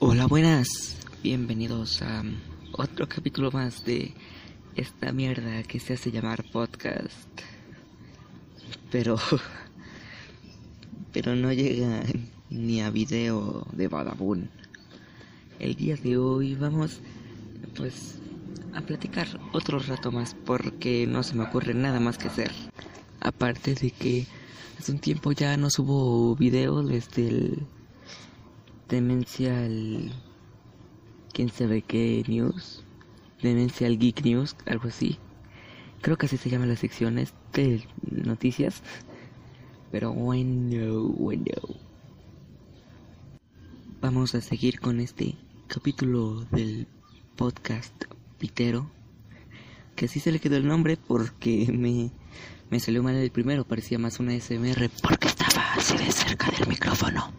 Hola, buenas. Bienvenidos a otro capítulo más de esta mierda que se hace llamar podcast. Pero. Pero no llega ni a video de Badabun. El día de hoy vamos, pues, a platicar otro rato más porque no se me ocurre nada más que hacer. Aparte de que hace un tiempo ya no subo video desde el Demencial. ¿Quién sabe qué news? Demencial Geek News, algo así. Creo que así se llaman las secciones de noticias. Pero bueno, bueno. Vamos a seguir con este capítulo del podcast Pitero. Que así se le quedó el nombre porque me, me salió mal el primero. Parecía más una SMR porque estaba así de cerca del micrófono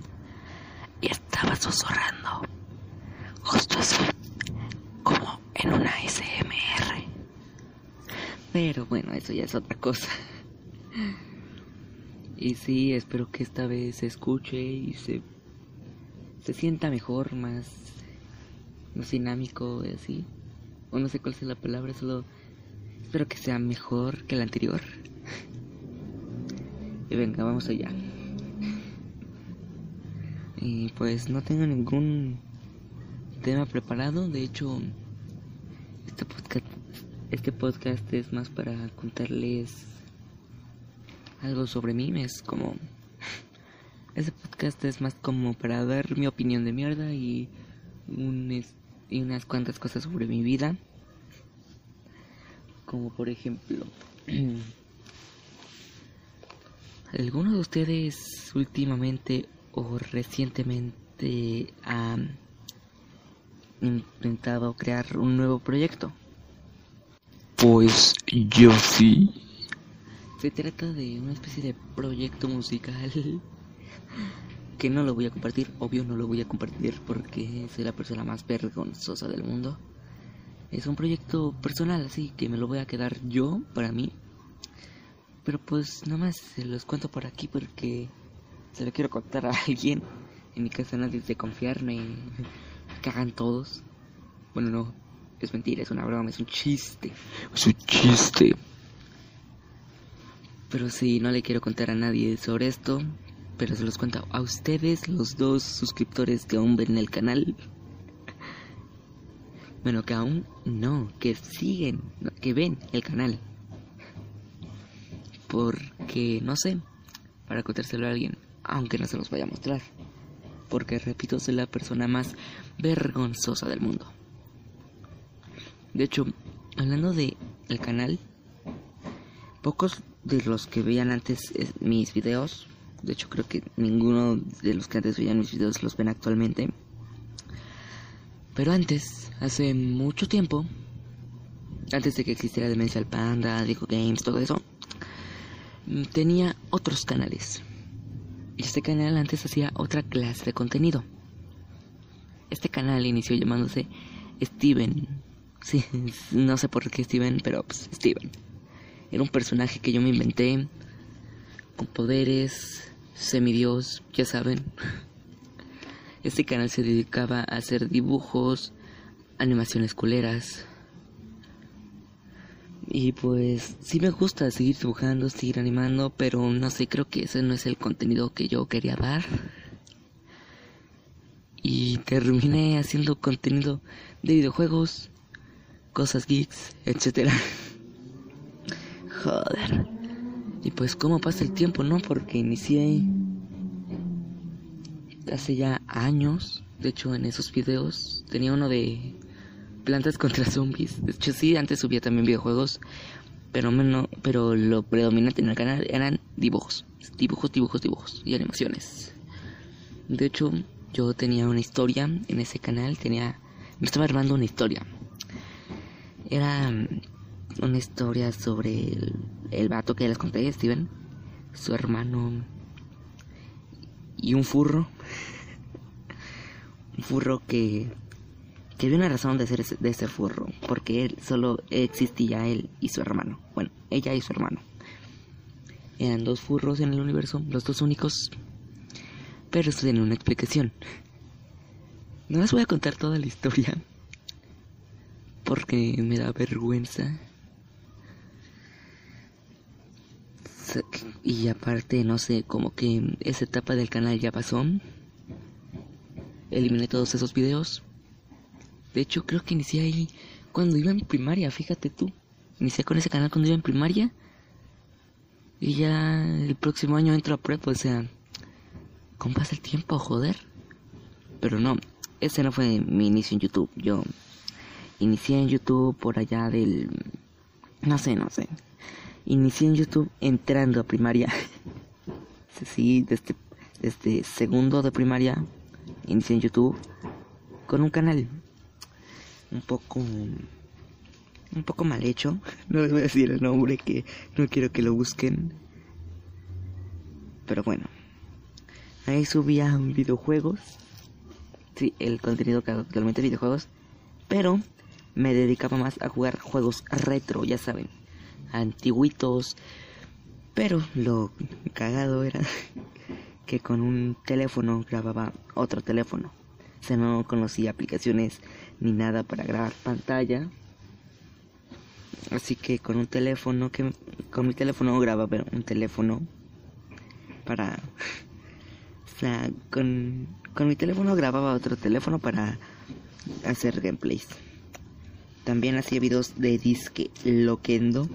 y estaba susurrando, justo así, como en una SMR. Pero bueno, eso ya es otra cosa. Y sí, espero que esta vez se escuche y se, se sienta mejor, más, más dinámico, así. O no sé cuál es la palabra, solo espero que sea mejor que la anterior. Y venga, vamos allá. Y pues no tengo ningún tema preparado. De hecho, este podcast, este podcast es más para contarles algo sobre mí. Es como. Este podcast es más como para dar mi opinión de mierda y, un, y unas cuantas cosas sobre mi vida. Como por ejemplo. ¿Alguno de ustedes últimamente o recientemente ha intentado crear un nuevo proyecto? Pues yo sí. Se trata de una especie de proyecto musical que no lo voy a compartir, obvio no lo voy a compartir porque soy la persona más vergonzosa del mundo. Es un proyecto personal, así que me lo voy a quedar yo para mí. Pero pues nada más se los cuento por aquí porque se lo quiero contar a alguien. En mi casa nadie es de confiar, me cagan todos. Bueno, no, es mentira, es una broma, es un chiste. Es un chiste. Pero sí, no le quiero contar a nadie sobre esto. Pero se los cuento a ustedes, los dos suscriptores que aún ven el canal. Bueno, que aún no, que siguen, que ven el canal. Porque, no sé, para contárselo a alguien aunque no se los vaya a mostrar. Porque repito, soy la persona más vergonzosa del mundo. De hecho, hablando de el canal, pocos de los que veían antes mis videos, de hecho creo que ninguno de los que antes veían mis videos los ven actualmente. Pero antes, hace mucho tiempo, antes de que existiera Demencial Panda, Digo Games, todo eso, tenía otros canales este canal antes hacía otra clase de contenido. Este canal inició llamándose Steven. Sí, no sé por qué Steven, pero pues Steven. Era un personaje que yo me inventé con poderes, semidios, ya saben. Este canal se dedicaba a hacer dibujos, animaciones culeras, y pues sí me gusta seguir dibujando, seguir animando, pero no sé, creo que ese no es el contenido que yo quería dar. Y terminé haciendo contenido de videojuegos, cosas geeks, etcétera. Joder. Y pues cómo pasa el tiempo, ¿no? Porque inicié hace ya años. De hecho, en esos videos tenía uno de Plantas contra zombies. De hecho, sí, antes subía también videojuegos, pero menos, pero lo predominante en el canal eran dibujos, dibujos, dibujos, dibujos y animaciones. De hecho, yo tenía una historia en ese canal, tenía, me estaba armando una historia. Era mm, una historia sobre el, el vato que les conté, Steven, su hermano y un furro. un furro que que había una razón de ser de ese furro, porque él solo existía él y su hermano. Bueno, ella y su hermano. Eran dos furros en el universo, los dos únicos, pero eso tiene una explicación. No les voy a contar toda la historia. Porque me da vergüenza. Y aparte, no sé, como que esa etapa del canal ya pasó. Eliminé todos esos videos. De hecho, creo que inicié ahí cuando iba en primaria, fíjate tú. Inicié con ese canal cuando iba en primaria. Y ya el próximo año entro a prep, o sea, ¿cómo pasa el tiempo, joder? Pero no, ese no fue mi inicio en YouTube. Yo inicié en YouTube por allá del... No sé, no sé. Inicié en YouTube entrando a primaria. sí, desde, desde segundo de primaria inicié en YouTube con un canal un poco un poco mal hecho. No les voy a decir el nombre que no quiero que lo busquen. Pero bueno. Ahí subía videojuegos. Sí, el contenido que actualmente videojuegos. Pero me dedicaba más a jugar juegos retro, ya saben. Antiguitos. Pero lo cagado era que con un teléfono grababa otro teléfono. O sea, no conocía aplicaciones ni nada para grabar pantalla. Así que con un teléfono que con mi teléfono grababa un teléfono para o sea, con con mi teléfono grababa otro teléfono para hacer gameplays. También hacía videos de disque loquendo.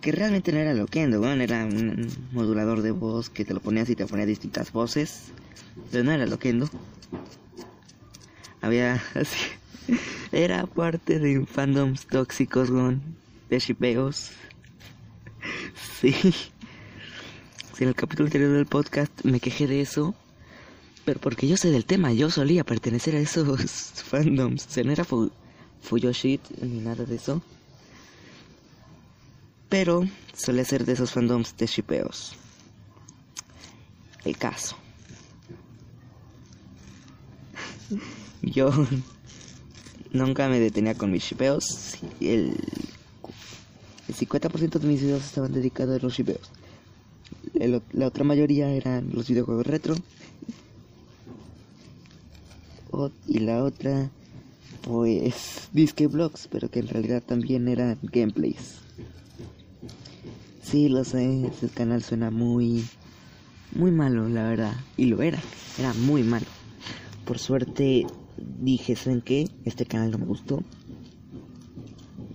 Que realmente no era loquendo, bueno, era un modulador de voz que te lo ponías y te ponía distintas voces. Pero no era loquendo. Había así. Era parte de fandoms tóxicos, con de shipeos. Sí. En el capítulo anterior del podcast me quejé de eso, pero porque yo sé del tema, yo solía pertenecer a esos fandoms. O sea, no era fu Fuyoshit ni nada de eso. Pero solía ser de esos fandoms de shipeos. El caso. Yo nunca me detenía con mis shipeos. El, el 50% de mis videos estaban dedicados a los shipeos. La otra mayoría eran los videojuegos retro. y la otra, pues, disque vlogs, pero que en realidad también eran gameplays. Sí, lo sé, ese canal suena muy, muy malo, la verdad. Y lo era, era muy malo. Por suerte dije, ¿saben qué? Este canal no me gustó.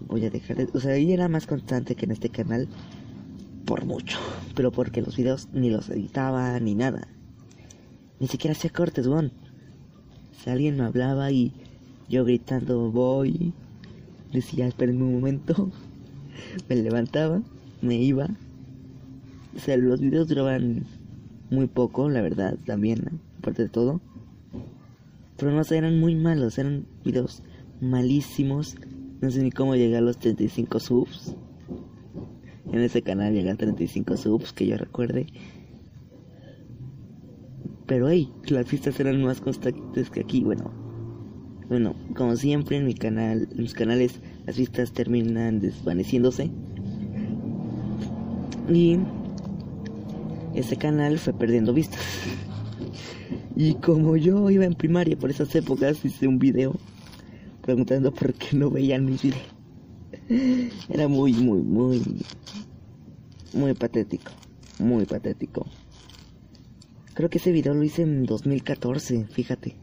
Voy a dejar de... O sea, ahí era más constante que en este canal. Por mucho. Pero porque los videos ni los editaba ni nada. Ni siquiera hacía cortes, bon. Si alguien me hablaba y yo gritando voy, decía, esperen un momento. me levantaba, me iba. O sea, los videos duraban muy poco, la verdad, también, aparte de todo. Pero sé, eran muy malos, eran videos malísimos. No sé ni cómo llegar a los 35 subs. En ese canal llegan 35 subs, que yo recuerde. Pero hey, las vistas eran más constantes que aquí, bueno. Bueno, como siempre en mi canal, en mis canales, las vistas terminan desvaneciéndose. Y ese canal fue perdiendo vistas. Y como yo iba en primaria por esas épocas, hice un video preguntando por qué no veían mis videos. Era muy, muy, muy, muy patético. Muy patético. Creo que ese video lo hice en 2014, fíjate.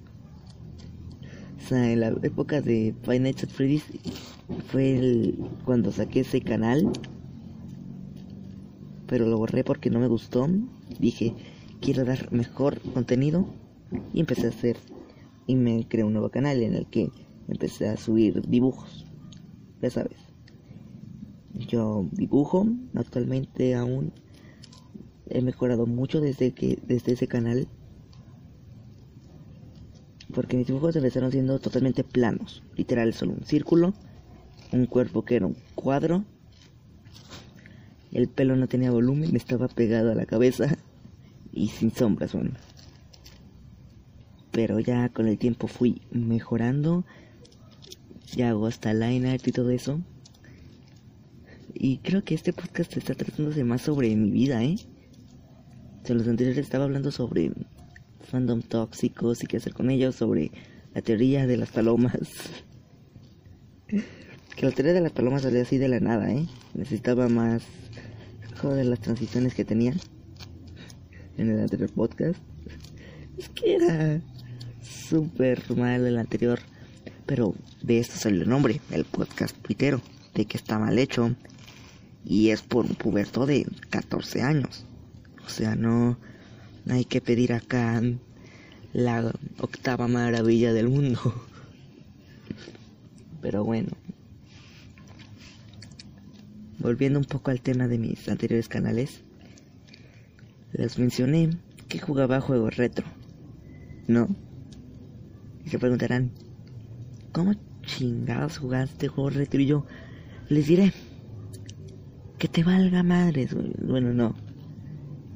O sea, en la época de Five Nights at Freddy's fue el, cuando saqué ese canal. Pero lo borré porque no me gustó. Dije, quiero dar mejor contenido y empecé a hacer y me creé un nuevo canal en el que empecé a subir dibujos ya sabes. Yo dibujo actualmente aún he mejorado mucho desde que desde ese canal porque mis dibujos empezaron siendo totalmente planos literal solo un círculo un cuerpo que era un cuadro el pelo no tenía volumen estaba pegado a la cabeza y sin sombras bueno pero ya con el tiempo fui mejorando. Ya hago hasta line art y todo eso. Y creo que este podcast está tratándose más sobre mi vida, ¿eh? Sea, los anteriores estaba hablando sobre fandom tóxicos y qué hacer con ellos, sobre la teoría de las palomas. que la teoría de las palomas salió así de la nada, ¿eh? Necesitaba más de las transiciones que tenían en el anterior podcast. Es que era súper mal el anterior. Pero de esto salió el nombre, el podcast tuitero, de que está mal hecho. Y es por un puberto de 14 años. O sea, no, hay que pedir acá la octava maravilla del mundo. Pero bueno. Volviendo un poco al tema de mis anteriores canales. Les mencioné que jugaba juegos retro. ¿No? Y se preguntarán, ¿cómo chingados jugaste juegos retro? Y yo les diré, que te valga madres. Bueno, no.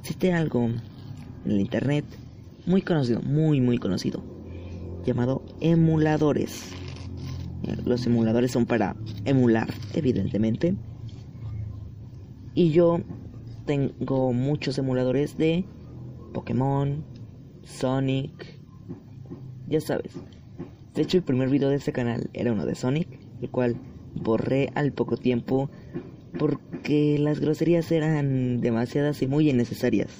Existe algo en el internet muy conocido, muy, muy conocido, llamado emuladores. Los emuladores son para emular, evidentemente. Y yo tengo muchos emuladores de Pokémon, Sonic, ya sabes. De hecho, el primer video de este canal era uno de Sonic, el cual borré al poco tiempo porque las groserías eran demasiadas y muy innecesarias,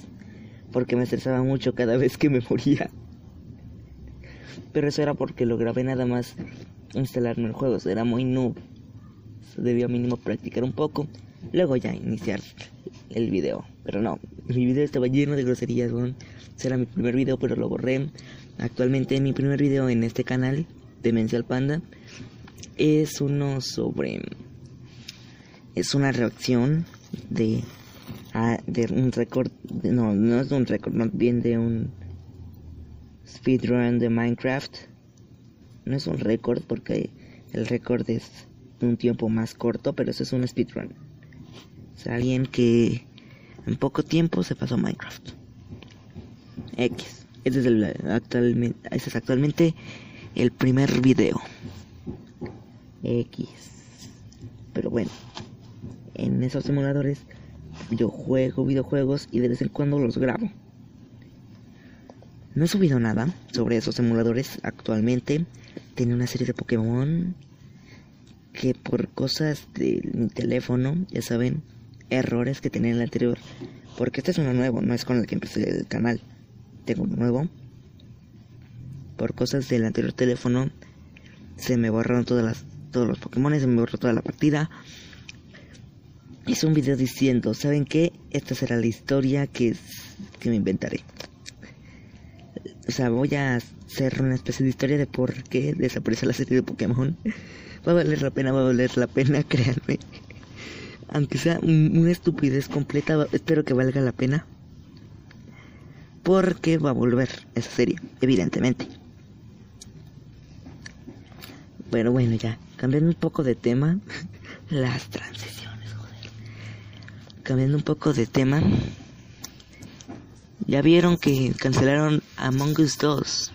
porque me estresaba mucho cada vez que me moría. Pero eso era porque lo grabé nada más instalarme el juego, era muy noob. Debía mínimo practicar un poco, luego ya iniciar el video. Pero no, mi video estaba lleno de groserías, ese era mi primer video, pero lo borré. Actualmente mi primer video en este canal, Demencial Panda, es uno sobre es una reacción de, de un récord, no, no es un récord, más bien de un speedrun de Minecraft. No es un récord porque el récord es un tiempo más corto, pero eso es un speedrun. Es alguien que en poco tiempo se pasó Minecraft. X. Este es, el, actualmente, este es actualmente el primer video. X. Pero bueno en esos simuladores yo juego videojuegos y de vez en cuando los grabo. No he subido nada sobre esos simuladores actualmente. Tengo una serie de Pokémon que por cosas de mi teléfono, ya saben, errores que tenía en el anterior. Porque este es uno nuevo, no es con el que empecé el canal. Nuevo. Por cosas del anterior teléfono se me borraron todas las, todos los Pokémon, se me borró toda la partida hice un video diciendo, ¿saben qué? Esta será la historia que, que me inventaré. O sea, voy a hacer una especie de historia de por qué desapareció la serie de Pokémon. Va a valer la pena, va a valer la pena, créanme. Aunque sea una estupidez completa, espero que valga la pena. Porque va a volver esa serie, evidentemente. Bueno, bueno, ya. Cambiando un poco de tema. Las transiciones cambiando un poco de tema, ya vieron que cancelaron Among Us 2.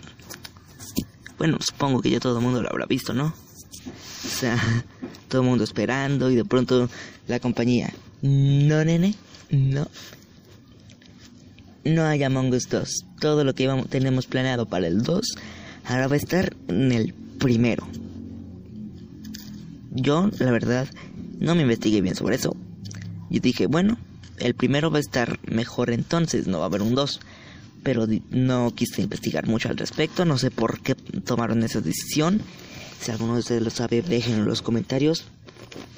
Bueno, supongo que ya todo el mundo lo habrá visto, ¿no? O sea, todo el mundo esperando y de pronto la compañía, no, nene, no. No hay Among Us 2. Todo lo que tenemos planeado para el 2 ahora va a estar en el primero. Yo, la verdad, no me investigué bien sobre eso, y dije, bueno, el primero va a estar mejor entonces, no va a haber un 2. Pero no quise investigar mucho al respecto, no sé por qué tomaron esa decisión. Si alguno de ustedes lo sabe, déjenlo en los comentarios.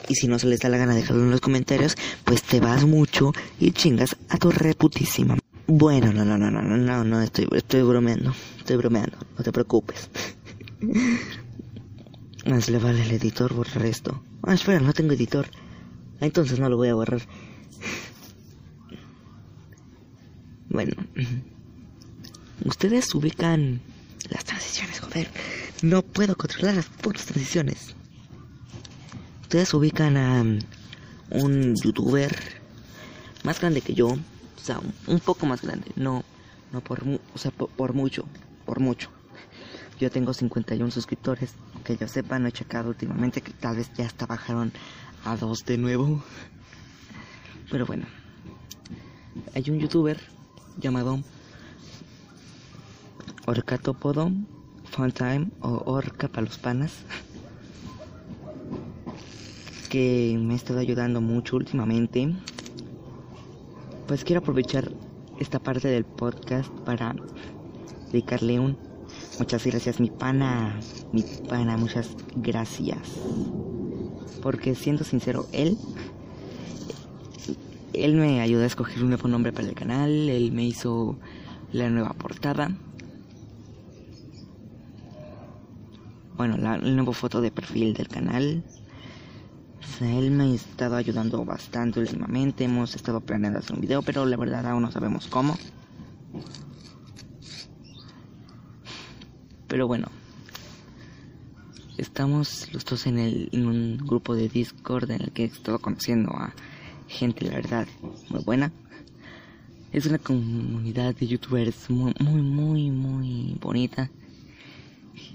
Y si no se les da la gana dejarlo en los comentarios, pues te vas mucho y chingas a tu reputísima. Bueno, no, no, no, no, no, no, no, estoy, estoy bromeando, estoy bromeando, no te preocupes. Más le vale el editor borrar esto. Ah, espera, no tengo editor. Entonces no lo voy a borrar. Bueno. Ustedes ubican las transiciones, joder. No puedo controlar las putas transiciones. Ustedes ubican a un youtuber más grande que yo. O sea, un poco más grande. No, no por, o sea, por, mucho. Por mucho. Yo tengo 51 suscriptores. Que yo sepa, no he checado últimamente que tal vez ya hasta bajaron a dos de nuevo. Pero bueno, hay un youtuber llamado Orcatópodo, Funtime o Orca para los panas. Que me ha estado ayudando mucho últimamente. Pues quiero aprovechar esta parte del podcast para dedicarle un muchas gracias mi pana, mi pana, muchas gracias. Porque siendo sincero, él él me ayudó a escoger un nuevo nombre para el canal, él me hizo la nueva portada. Bueno, la, nueva foto de perfil del canal. Él me ha estado ayudando bastante últimamente. Hemos estado planeando hacer un video, pero la verdad aún no sabemos cómo. Pero bueno, estamos los dos en, el, en un grupo de Discord en el que he estado conociendo a gente, la verdad, muy buena. Es una comunidad de youtubers muy, muy, muy, muy bonita.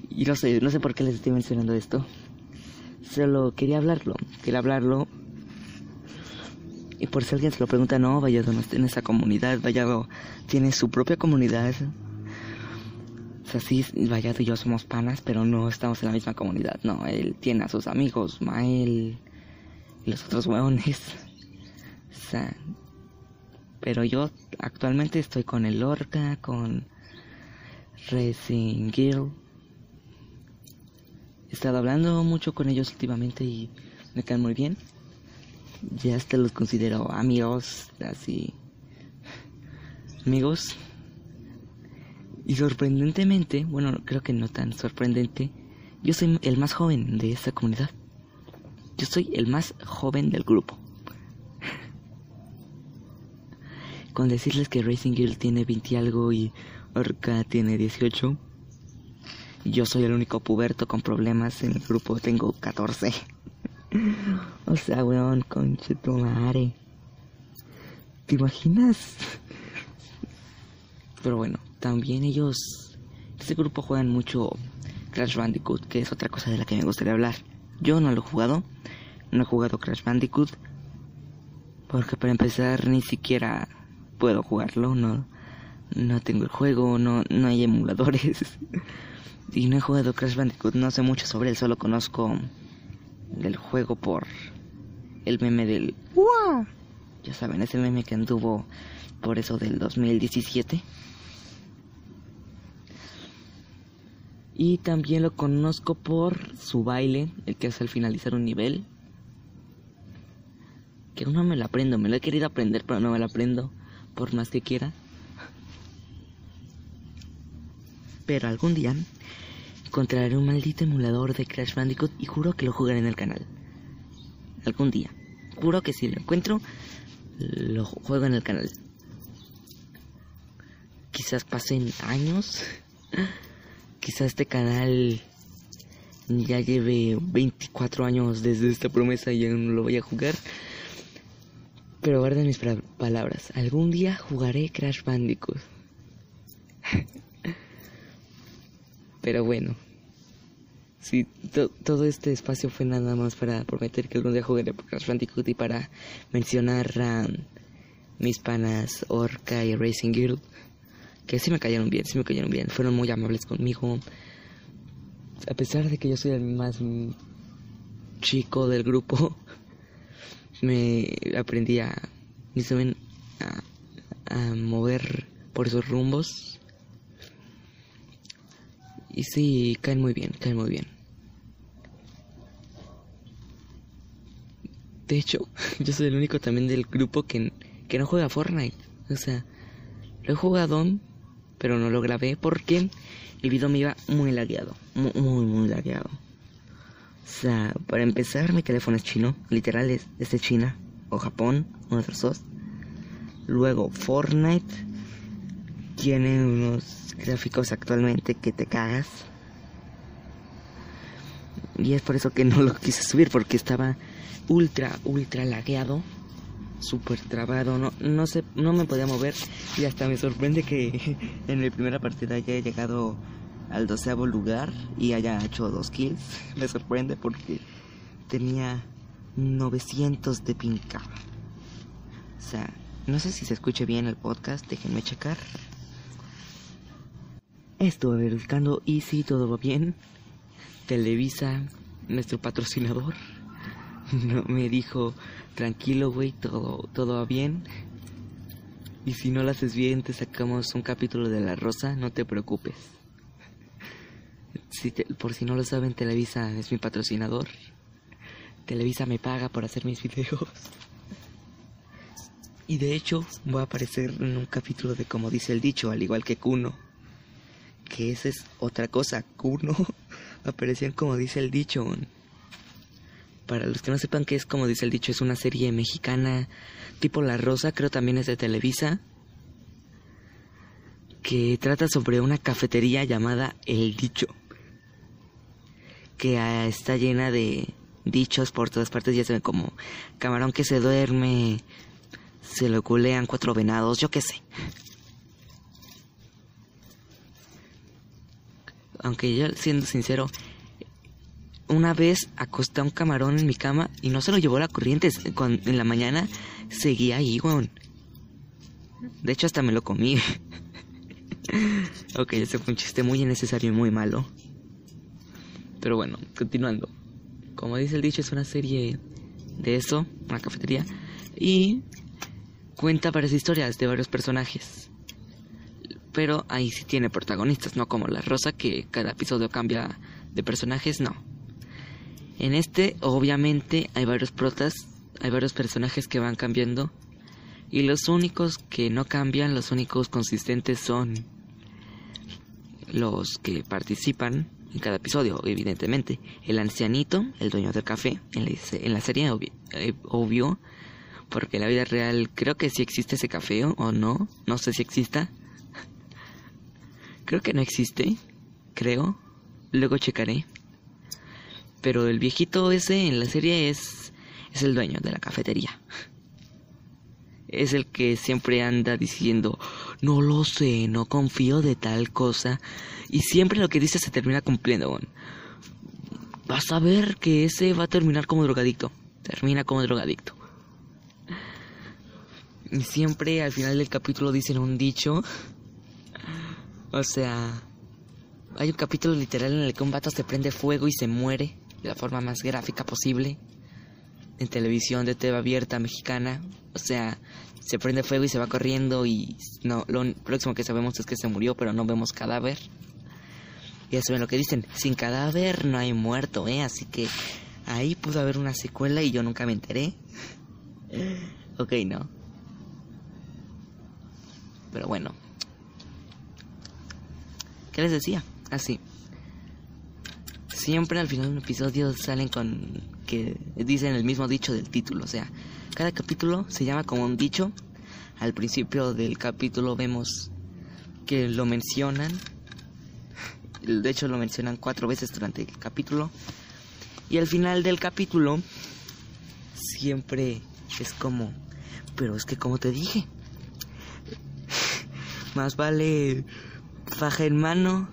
Y no sé, no sé por qué les estoy mencionando esto. Solo quería hablarlo, quería hablarlo. Y por si alguien se lo pregunta, no, vaya no en esa comunidad, Vallado tiene su propia comunidad. O sea, sí, Vallado y yo somos panas, pero no estamos en la misma comunidad. No, él tiene a sus amigos, Mael y los otros hueones. O sea, pero yo actualmente estoy con el Orca, con Racing Guild. He estado hablando mucho con ellos últimamente y me caen muy bien. Ya hasta los considero amigos, así. Amigos. Y sorprendentemente, bueno, creo que no tan sorprendente, yo soy el más joven de esta comunidad. Yo soy el más joven del grupo. Con decirles que Racing Girl tiene 20 algo y Orca tiene 18. Yo soy el único puberto con problemas en el grupo, tengo 14. o sea, weón, conche tu madre. ¿Te imaginas? Pero bueno, también ellos, este grupo juegan mucho Crash Bandicoot, que es otra cosa de la que me gustaría hablar. Yo no lo he jugado, no he jugado Crash Bandicoot, porque para empezar ni siquiera puedo jugarlo, no, no tengo el juego, no, no hay emuladores. y no he jugado Crash Bandicoot, no sé mucho sobre él, solo conozco del juego por el meme del ¡Wow! Ya saben, ese meme que anduvo por eso del 2017. Y también lo conozco por su baile, el que hace al finalizar un nivel. Que aún no me lo aprendo, me lo he querido aprender, pero no me lo aprendo por más que quiera. Pero algún día encontraré un maldito emulador de Crash Bandicoot y juro que lo jugaré en el canal. Algún día. Juro que si lo encuentro, lo juego en el canal. Quizás pasen años. Quizás este canal ya lleve 24 años desde esta promesa y ya no lo voy a jugar. Pero guarden mis palabras. Algún día jugaré Crash Bandicoot. Pero bueno. Sí, todo este espacio fue nada más para prometer que algún día jugaré Crash Bandicoot y para mencionar a mis panas Orca y Racing Girl. Que sí me cayeron bien, sí me cayeron bien. Fueron muy amables conmigo. A pesar de que yo soy el más chico del grupo me aprendí a, a, a mover por esos rumbos. Y sí, caen muy bien, caen muy bien. De hecho, yo soy el único también del grupo que, que no juega Fortnite. O sea, lo he jugado, pero no lo grabé porque el video me iba muy lagueado. Muy, muy, muy lagueado. O sea, para empezar, mi teléfono es chino, literal es, de China o Japón, uno de los dos. Luego, Fortnite tiene unos gráficos actualmente que te cagas. Y es por eso que no lo quise subir, porque estaba ultra, ultra lagueado, súper trabado, no, no, sé, no me podía mover. Y hasta me sorprende que en mi primera partida haya llegado al doceavo lugar y haya hecho dos kills. Me sorprende porque tenía 900 de pinca. O sea, no sé si se escuche bien el podcast, déjenme checar. Estuve buscando y si todo va bien. Televisa, nuestro patrocinador, me dijo, tranquilo, güey, todo, todo va bien. Y si no lo haces bien, te sacamos un capítulo de La Rosa, no te preocupes. Si por si no lo saben, Televisa es mi patrocinador. Televisa me paga por hacer mis videos. Y de hecho, voy a aparecer en un capítulo de como dice el dicho, al igual que Kuno. Que esa es otra cosa, Kuno. Aparecían como dice el dicho. Para los que no sepan qué es como dice el dicho, es una serie mexicana tipo La Rosa, creo también es de Televisa. Que trata sobre una cafetería llamada El Dicho. Que ah, está llena de dichos por todas partes, ya se ve como camarón que se duerme, se lo culean cuatro venados, yo qué sé. Aunque yo, siendo sincero, una vez acosté a un camarón en mi cama y no se lo llevó la corriente. en la mañana seguía ahí, weón. De hecho, hasta me lo comí. ok, ese fue un chiste muy innecesario y muy malo. Pero bueno, continuando. Como dice el dicho, es una serie de eso, una cafetería. Y cuenta varias historias de varios personajes. Pero ahí sí tiene protagonistas, no como La Rosa, que cada episodio cambia de personajes, no. En este, obviamente, hay varios protas, hay varios personajes que van cambiando. Y los únicos que no cambian, los únicos consistentes son los que participan en cada episodio, evidentemente. El ancianito, el dueño del café, en la, serie, eh, obvio, porque en la vida real creo que sí existe ese café o no, no sé si exista. Creo que no existe, creo. Luego checaré. Pero el viejito ese en la serie es es el dueño de la cafetería. Es el que siempre anda diciendo, no lo sé, no confío de tal cosa. Y siempre lo que dice se termina cumpliendo. Vas a ver que ese va a terminar como drogadicto. Termina como drogadicto. Y siempre al final del capítulo dicen un dicho. O sea, hay un capítulo literal en el que un vato se prende fuego y se muere de la forma más gráfica posible. En televisión de TV abierta mexicana. O sea, se prende fuego y se va corriendo y no, lo próximo que sabemos es que se murió, pero no vemos cadáver. Y eso es lo que dicen, sin cadáver no hay muerto, ¿eh? Así que ahí pudo haber una secuela y yo nunca me enteré. ok, no. Pero bueno. ¿Qué les decía? Así. Siempre al final de un episodio salen con que dicen el mismo dicho del título. O sea, cada capítulo se llama como un dicho. Al principio del capítulo vemos que lo mencionan. De hecho lo mencionan cuatro veces durante el capítulo. Y al final del capítulo siempre es como... Pero es que como te dije, más vale faja en mano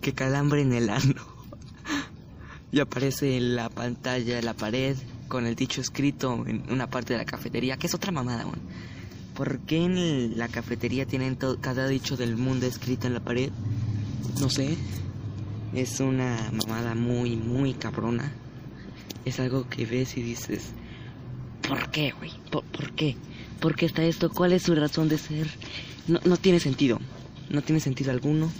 que calambre en el ano. y aparece en la pantalla de la pared con el dicho escrito en una parte de la cafetería, que es otra mamada, ¿no? ¿Por qué en la cafetería tienen cada dicho del mundo escrito en la pared? No sé. Es una mamada muy, muy cabrona. Es algo que ves y dices, ¿por qué, güey? ¿Por, ¿Por, qué? ¿Por qué está esto? ¿Cuál es su razón de ser? No, no tiene sentido. No tiene sentido alguno.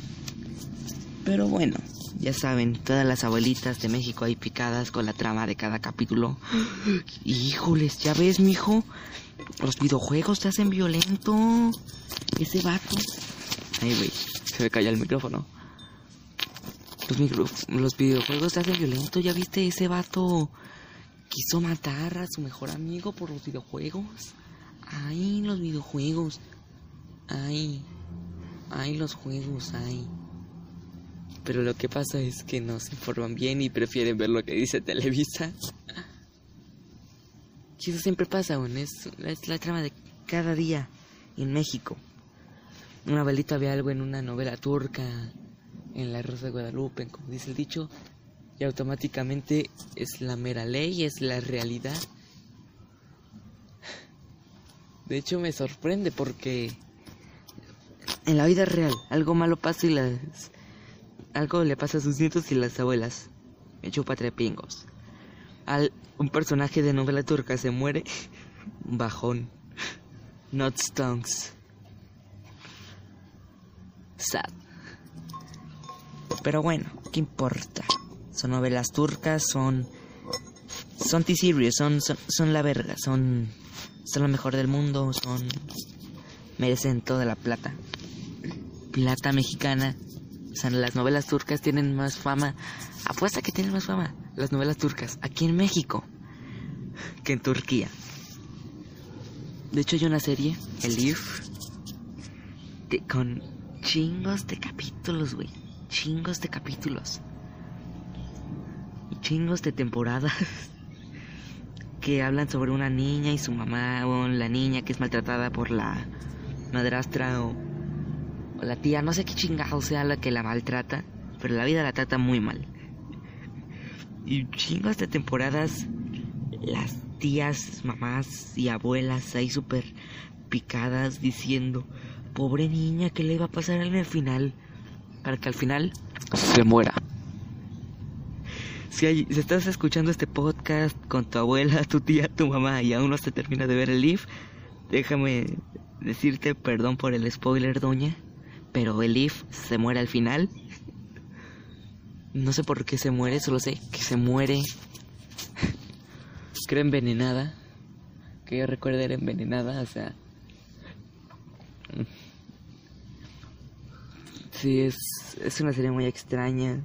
Pero bueno, ya saben, todas las abuelitas de México ahí picadas con la trama de cada capítulo. Híjoles, ya ves, mijo. Los videojuegos te hacen violento. Ese vato. Ay, güey, se me calla el micrófono. Los, los videojuegos te hacen violento. ¿Ya viste ese vato? Quiso matar a su mejor amigo por los videojuegos. Ay, los videojuegos. Ay, ay, los juegos, ay. Pero lo que pasa es que no se informan bien y prefieren ver lo que dice Televisa. Eso siempre pasa, es, es la trama de cada día en México. Una abuelita ve algo en una novela turca, en La Rosa de Guadalupe, como dice el dicho, y automáticamente es la mera ley, es la realidad. De hecho me sorprende porque en la vida real, algo malo pasa y las... Algo le pasa a sus nietos y las abuelas. Me chupa trepingos. Al un personaje de novela turca se muere, bajón. Not stonks. Sad. Pero bueno, ¿qué importa? Son novelas turcas, son. Son T-Series, son, son, son la verga, son. Son lo mejor del mundo, son. Merecen toda la plata. Plata mexicana. O sea, las novelas turcas tienen más fama. Apuesta que tienen más fama las novelas turcas aquí en México que en Turquía. De hecho, hay una serie, El If, de- con chingos de capítulos, güey. Chingos de capítulos. Y chingos de temporadas. Que hablan sobre una niña y su mamá, o la niña que es maltratada por la madrastra o, o la tía, no sé qué chingado sea la que la maltrata, pero la vida la trata muy mal. Y chingos de temporadas las tías, mamás y abuelas ahí súper picadas diciendo, pobre niña, ¿qué le iba a pasar en el final? Para que al final, Se muera. si, si estás escuchando este podcast con tu abuela, tu tía, tu mamá y aún no se termina de ver el IF, déjame decirte perdón por el spoiler, doña, pero el IF se muere al final. No sé por qué se muere, solo sé que se muere. Creo envenenada. Que yo recuerdo era envenenada, o sea. Sí, es, es una serie muy extraña.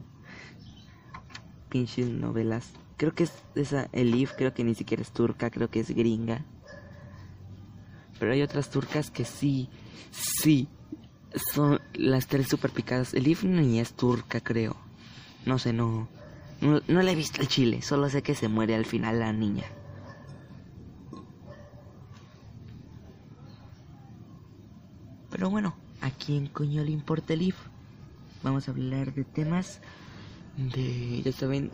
Pinches novelas. Creo que es esa, Elif, creo que ni siquiera es turca, creo que es gringa. Pero hay otras turcas que sí, sí, son las tres super picadas. Elif ni es turca, creo. No sé, no, no. No le he visto el chile, solo sé que se muere al final la niña. Pero bueno, ¿a quién coño le importa el IF? Vamos a hablar de temas de, ya saben,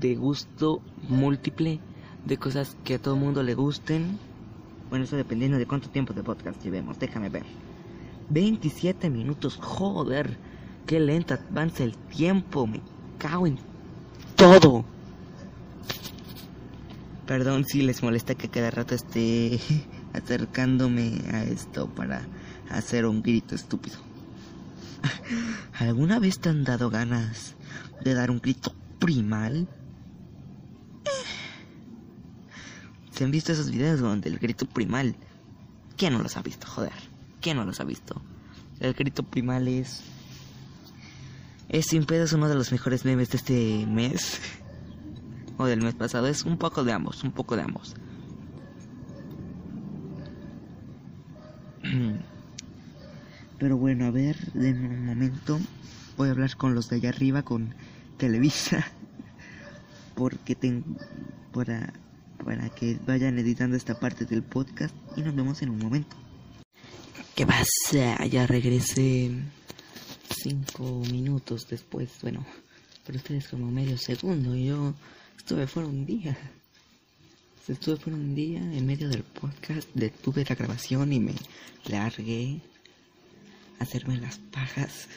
de gusto múltiple, de cosas que a todo mundo le gusten. Bueno, eso dependiendo de cuánto tiempo de podcast llevemos, déjame ver. 27 minutos, joder, qué lenta avanza el tiempo, me cago en todo. Perdón si les molesta que cada rato esté acercándome a esto para hacer un grito estúpido. ¿Alguna vez te han dado ganas de dar un grito primal? ¿Se han visto esos videos donde el grito primal? ¿Quién no los ha visto? Joder, ¿quién no los ha visto? El grito primal es... Es sin pedo es uno de los mejores memes de este mes. o del mes pasado. Es un poco de ambos, un poco de ambos. Pero bueno, a ver, de un momento voy a hablar con los de allá arriba, con Televisa, porque tengo para para que vayan editando esta parte del podcast y nos vemos en un momento. ¿Qué pasa? Ya regresé cinco minutos después, bueno, pero ustedes como medio segundo. Yo estuve fuera un día. Estuve fuera un día en medio del podcast, detuve la grabación y me largué a hacerme las pajas.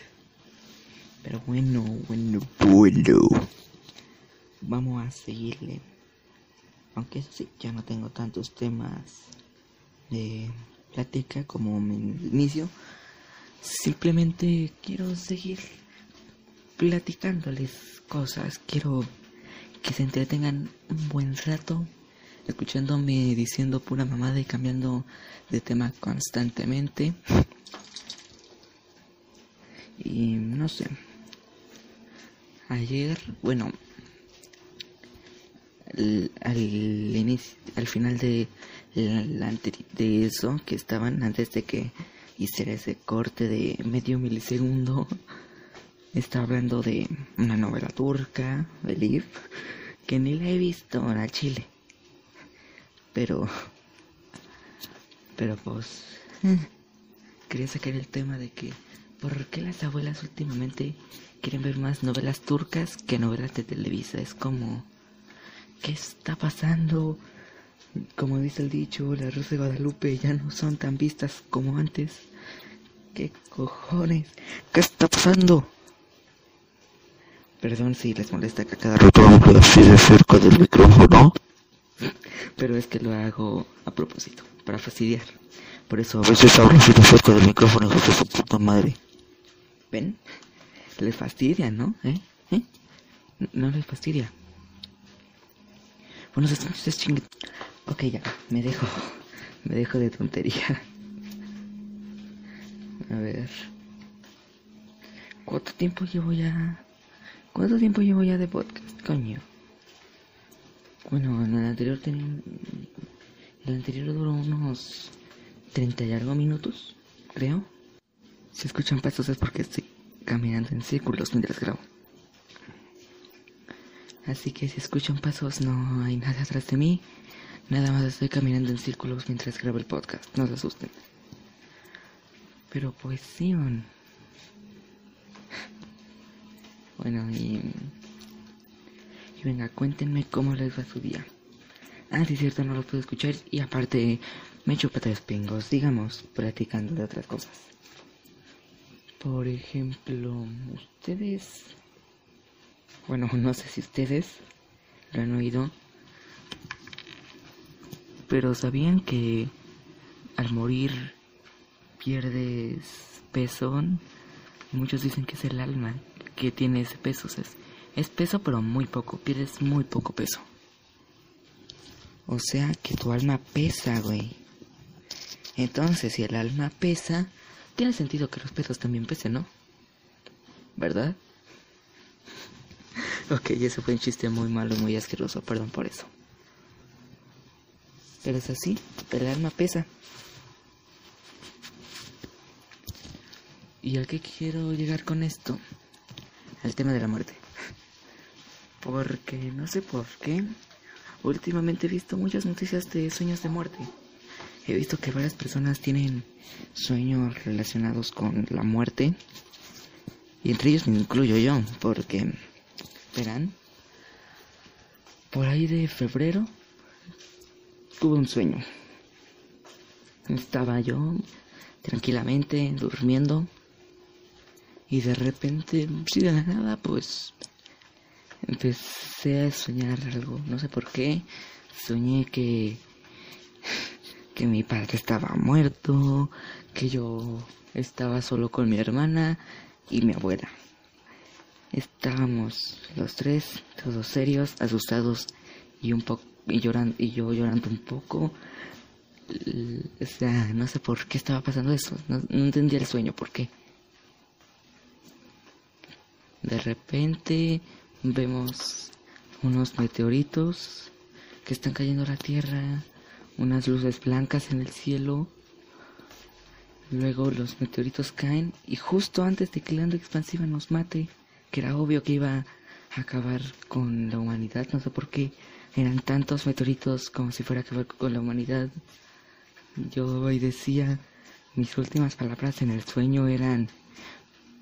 Pero bueno, bueno, Bueno. vamos a seguirle. Aunque sí, ya no tengo tantos temas de plática como el inicio. Simplemente quiero seguir platicándoles cosas. Quiero que se entretengan un buen rato escuchándome diciendo pura mamada y cambiando de tema constantemente. Y no sé. Ayer, bueno, al, inicio, al final de, de eso que estaban antes de que hiciera ese corte de medio milisegundo, estaba hablando de una novela turca, Elif, que ni la he visto a Chile. Pero, pero pues, quería sacar el tema de que, ¿por qué las abuelas últimamente quieren ver más novelas turcas que novelas de Televisa? Es como, ¿qué está pasando? Como dice el dicho, las Rosa de Guadalupe ya no son tan vistas como antes. ¿Qué cojones? ¿Qué está pasando? Perdón si les molesta que a cada rato hablo así de cerca del micrófono. Pero es que lo hago a propósito, para fastidiar. Por eso A veces hablo así de cerca del micrófono, hijos de su puta madre. ¿Ven? Les fastidia, ¿no? ¿Eh? ¿Eh? No les fastidia. Bueno, se, se chingue... Ok, ya, me dejo. Me dejo de tontería. A ver. ¿Cuánto tiempo llevo ya? ¿Cuánto tiempo llevo ya de podcast, coño? Bueno, en el anterior tenía... El anterior duró unos 30 y algo minutos, creo. Si escuchan pasos es porque estoy caminando en círculos mientras grabo. Así que si escuchan pasos no hay nada atrás de mí. Nada más estoy caminando en círculos mientras grabo el podcast. No se asusten. Pero pues. Bueno, y... Y venga, cuéntenme cómo les va su día. Ah, sí, cierto, no lo puedo escuchar. Y aparte, me echo tres pingos, digamos, platicando de otras cosas. Por ejemplo, ustedes... Bueno, no sé si ustedes lo han oído. Pero ¿sabían que al morir pierdes peso? Muchos dicen que es el alma que tiene ese peso. es, es peso pero muy poco, pierdes muy poco peso. O sea que tu alma pesa, güey. Entonces, si el alma pesa, tiene sentido que los pesos también pesen, ¿no? ¿Verdad? ok, ese fue un chiste muy malo muy asqueroso, perdón por eso. Pero es así, el alma pesa. ¿Y a qué quiero llegar con esto? Al tema de la muerte. Porque no sé por qué. Últimamente he visto muchas noticias de sueños de muerte. He visto que varias personas tienen sueños relacionados con la muerte. Y entre ellos me incluyo yo, porque, verán, por ahí de febrero tuve un sueño. Estaba yo tranquilamente durmiendo y de repente, sí de la nada, pues empecé a soñar algo, no sé por qué. Soñé que que mi padre estaba muerto, que yo estaba solo con mi hermana y mi abuela. Estábamos los tres, todos serios, asustados y un poco y llorando y yo llorando un poco. O sea, no sé por qué estaba pasando eso, no, no entendía el sueño, por qué. De repente vemos unos meteoritos que están cayendo a la Tierra, unas luces blancas en el cielo. Luego los meteoritos caen y justo antes de que la onda expansiva nos mate, que era obvio que iba a acabar con la humanidad, no sé por qué eran tantos meteoritos como si fuera a acabar con la humanidad. Yo hoy decía, mis últimas palabras en el sueño eran,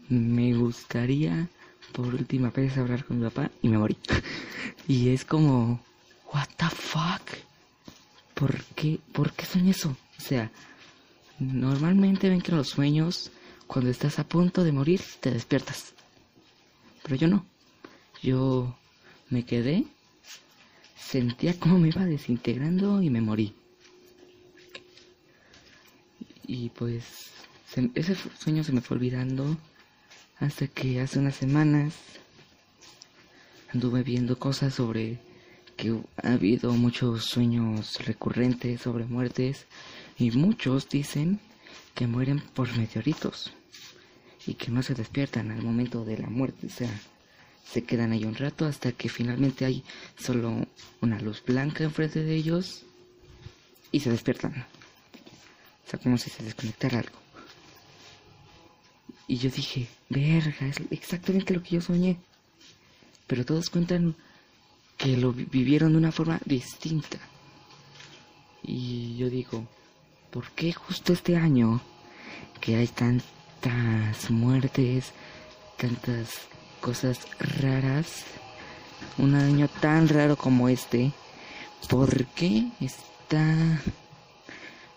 me gustaría por última vez hablar con mi papá y me morí. y es como, what the fuck? ¿Por qué, ¿Por qué soñé eso? O sea, normalmente ven que en los sueños, cuando estás a punto de morir, te despiertas. Pero yo no. Yo me quedé, sentía cómo me iba desintegrando y me morí. Y pues se- ese sueño se me fue olvidando hasta que hace unas semanas anduve viendo cosas sobre que ha habido muchos sueños recurrentes sobre muertes y muchos dicen que mueren por meteoritos y que no se despiertan al momento de la muerte, o sea, se quedan ahí un rato hasta que finalmente hay solo una luz blanca enfrente de ellos y se despiertan. O sea, como si se desconectara algo. Y yo dije, verga, es exactamente lo que yo soñé. Pero todos cuentan que lo vi- vivieron de una forma distinta. Y yo digo, ¿por qué justo este año que hay tantas muertes, tantas cosas raras, un año tan raro como este, ¿por qué está...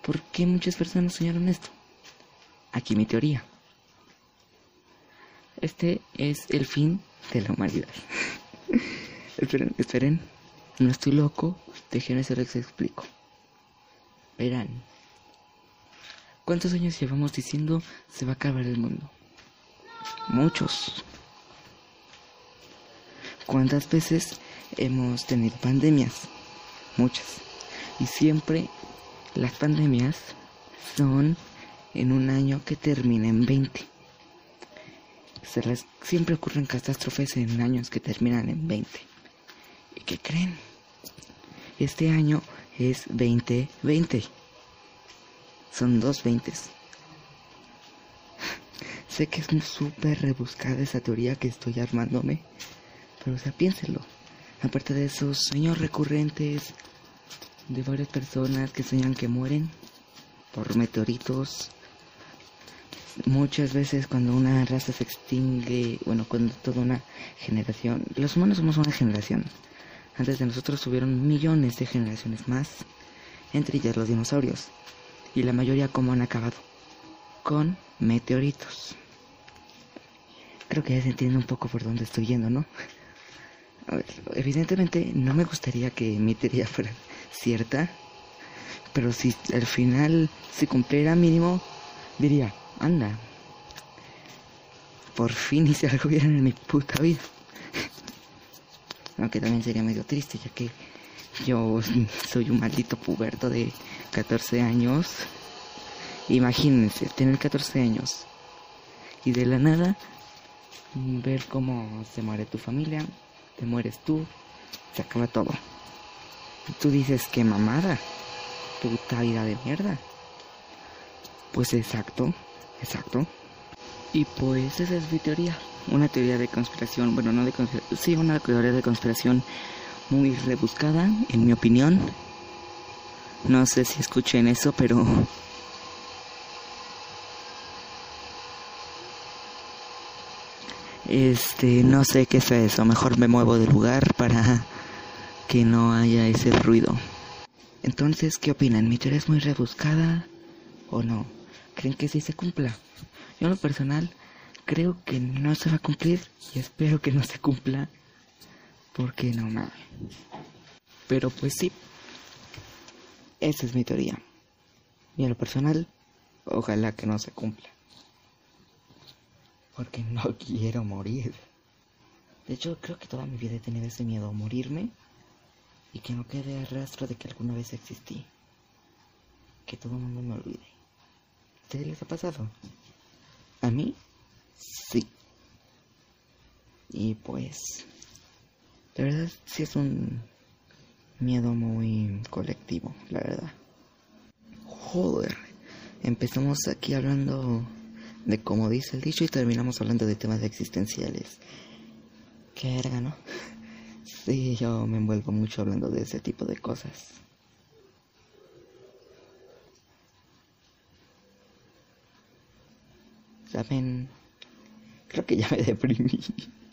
¿Por qué muchas personas soñaron esto? aquí mi teoría. Este es el fin de la humanidad. esperen, esperen. No estoy loco. Déjenme se les explico. Verán. ¿Cuántos años llevamos diciendo se va a acabar el mundo? Muchos. ¿Cuántas veces hemos tenido pandemias? Muchas. Y siempre las pandemias son en un año que termina en 20. siempre ocurren catástrofes en años que terminan en 20. ¿Y qué creen? Este año es 2020. Son dos 20. sé que es súper rebuscada esa teoría que estoy armándome. O sea, piénselo. Aparte de esos sueños recurrentes de varias personas que sueñan que mueren por meteoritos. Muchas veces cuando una raza se extingue, bueno, cuando toda una generación, los humanos somos una generación. Antes de nosotros hubieron millones de generaciones más, entre ellas los dinosaurios. Y la mayoría como han acabado, con meteoritos. Creo que ya se entiende un poco por dónde estoy yendo, ¿no? A ver, evidentemente no me gustaría que mi teoría fuera cierta, pero si al final se cumpliera mínimo, diría, anda, por fin hice algo bien en mi puta vida. Aunque también sería medio triste, ya que yo soy un maldito puberto de 14 años. Imagínense, tener 14 años y de la nada ver cómo se muere tu familia, te mueres tú, se acaba todo. Y tú dices, qué mamada, puta vida de mierda. Pues exacto, exacto. Y pues esa es mi teoría. Una teoría de conspiración, bueno, no de conspiración, sí, una teoría de conspiración muy rebuscada, en mi opinión. No sé si escuchen eso, pero... Este, no sé qué es eso. Mejor me muevo de lugar para que no haya ese ruido. Entonces, ¿qué opinan? ¿Mi teoría es muy rebuscada o no? ¿Creen que sí se cumpla? Yo en lo personal creo que no se va a cumplir y espero que no se cumpla porque no mames. Pero pues sí, esa es mi teoría. Y en lo personal, ojalá que no se cumpla. Porque no quiero morir. De hecho, creo que toda mi vida he tenido ese miedo a morirme y que no quede rastro de que alguna vez existí. Que todo el mundo me olvide. ¿A ustedes les ha pasado? ¿A mí? Sí. Y pues... De verdad sí es un miedo muy colectivo, la verdad. Joder. Empezamos aquí hablando de cómo dice el dicho y terminamos hablando de temas existenciales. Qué verga, ¿no? Sí, yo me envuelvo mucho hablando de ese tipo de cosas. ¿Saben? Creo que ya me deprimí.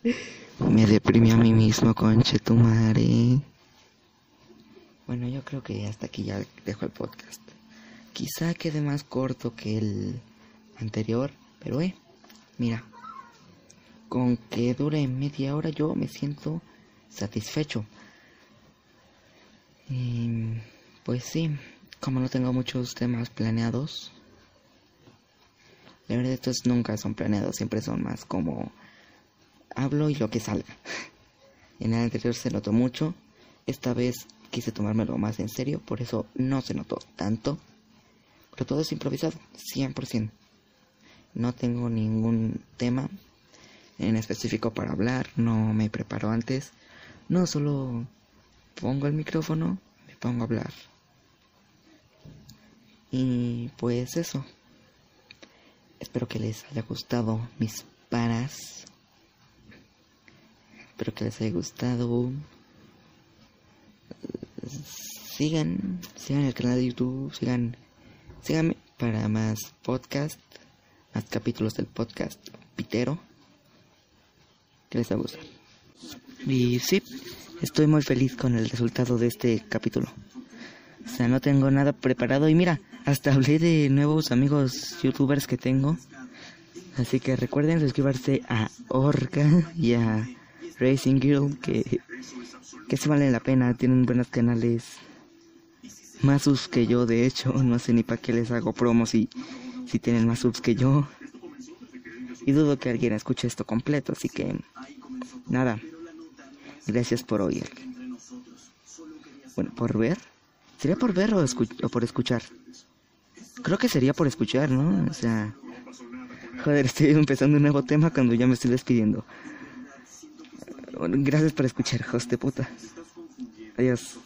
me deprimí a mí mismo, conche tu madre. Bueno, yo creo que hasta aquí ya dejo el podcast. Quizá quede más corto que el anterior, pero eh, mira, con que dure media hora yo me siento satisfecho. Y pues sí, como no tengo muchos temas planeados, la verdad estos nunca son planeados, siempre son más como hablo y lo que salga. En el anterior se notó mucho, esta vez quise tomármelo más en serio, por eso no se notó tanto. Pero todo es improvisado, 100%. No tengo ningún tema en específico para hablar, no me preparo antes. No, solo pongo el micrófono, me pongo a hablar. Y pues eso. Espero que les haya gustado mis paras. Espero que les haya gustado. Sigan, sigan el canal de YouTube, sigan, síganme para más podcast, más capítulos del podcast Pitero. Que les va a. Y sí, estoy muy feliz con el resultado de este capítulo. O sea, no tengo nada preparado y mira, hasta hablé de nuevos amigos youtubers que tengo. Así que recuerden suscribirse a Orca y a Racing Girl que, que se valen la pena, tienen buenos canales. Más subs que yo, de hecho, no sé ni para qué les hago promos si, si tienen más subs que yo. Y dudo que alguien escuche esto completo, así que nada. Gracias por oír. Bueno, por ver. ¿Sería por ver o, por escuchar? Creo que sería por escuchar, ¿no? O sea... Joder, estoy empezando un nuevo tema cuando ya me estoy despidiendo. Gracias por escuchar, hijos de puta. Adiós.